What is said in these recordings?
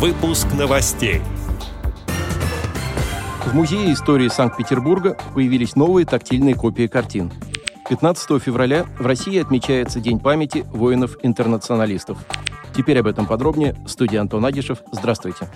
Выпуск новостей. В Музее истории Санкт-Петербурга появились новые тактильные копии картин. 15 февраля в России отмечается День памяти воинов-интернационалистов. Теперь об этом подробнее. Студия Антон Агишев. Здравствуйте.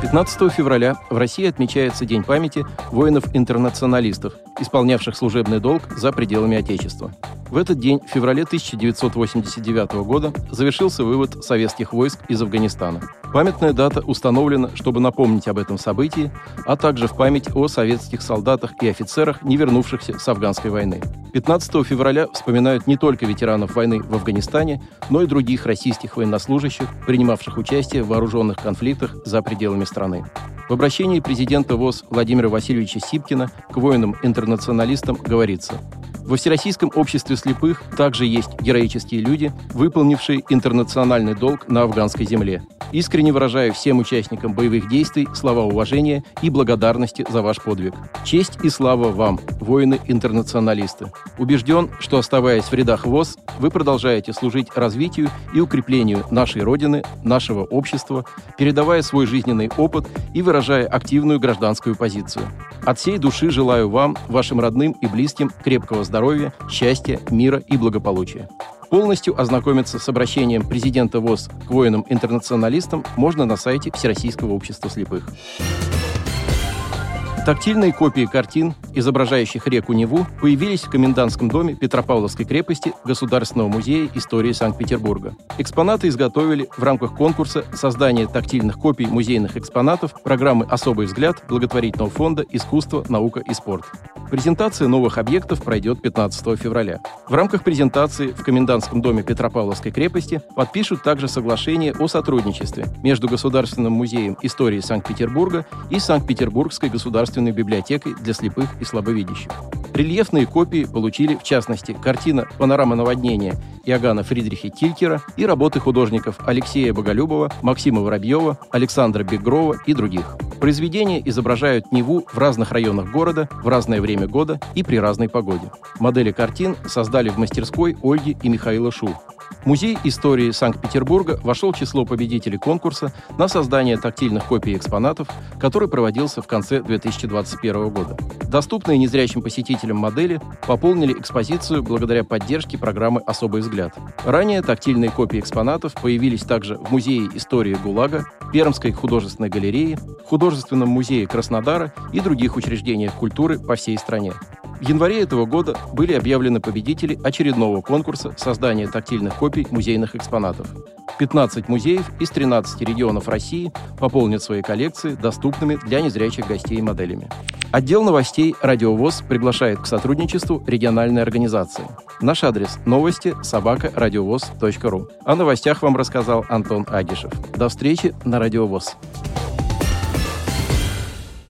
15 февраля в России отмечается День памяти воинов-интернационалистов, исполнявших служебный долг за пределами Отечества. В этот день, в феврале 1989 года, завершился вывод советских войск из Афганистана. Памятная дата установлена, чтобы напомнить об этом событии, а также в память о советских солдатах и офицерах, не вернувшихся с афганской войны. 15 февраля вспоминают не только ветеранов войны в Афганистане, но и других российских военнослужащих, принимавших участие в вооруженных конфликтах за пределами страны. В обращении президента ВОЗ Владимира Васильевича Сипкина к воинам-интернационалистам говорится – во Всероссийском обществе слепых также есть героические люди, выполнившие интернациональный долг на афганской земле. Искренне выражаю всем участникам боевых действий слова уважения и благодарности за ваш подвиг. Честь и слава вам, воины-интернационалисты. Убежден, что оставаясь в рядах ВОЗ, вы продолжаете служить развитию и укреплению нашей Родины, нашего общества, передавая свой жизненный опыт и выражая активную гражданскую позицию. От всей души желаю вам, вашим родным и близким крепкого здоровья, счастья, мира и благополучия. Полностью ознакомиться с обращением президента ВОЗ к воинам-интернационалистам можно на сайте Всероссийского общества слепых. Тактильные копии картин, изображающих реку Неву, появились в комендантском доме Петропавловской крепости Государственного музея истории Санкт-Петербурга. Экспонаты изготовили в рамках конкурса создания тактильных копий музейных экспонатов программы «Особый взгляд» благотворительного фонда «Искусство, наука и спорт». Презентация новых объектов пройдет 15 февраля. В рамках презентации в Комендантском доме Петропавловской крепости подпишут также соглашение о сотрудничестве между Государственным музеем истории Санкт-Петербурга и Санкт-Петербургской государственной библиотекой для слепых и слабовидящих. Рельефные копии получили, в частности, картина «Панорама наводнения» Иоганна Фридриха Килькера и работы художников Алексея Боголюбова, Максима Воробьева, Александра Бегрова и других. Произведения изображают Неву в разных районах города, в разное время года и при разной погоде. Модели картин создали в мастерской Ольги и Михаила Шу. Музей истории Санкт-Петербурга вошел в число победителей конкурса на создание тактильных копий экспонатов, который проводился в конце 2021 года. Доступные незрячим посетителям модели пополнили экспозицию благодаря поддержке программы «Особый взгляд». Ранее тактильные копии экспонатов появились также в Музее истории ГУЛАГа, Пермской художественной галерее, Художественном музее Краснодара и других учреждениях культуры по всей стране. В январе этого года были объявлены победители очередного конкурса создания тактильных копий музейных экспонатов. 15 музеев из 13 регионов России пополнят свои коллекции доступными для незрячих гостей моделями. Отдел новостей «Радиовоз» приглашает к сотрудничеству региональной организации. Наш адрес – новости собака радиовоз.ру. О новостях вам рассказал Антон Агишев. До встречи на «Радиовоз».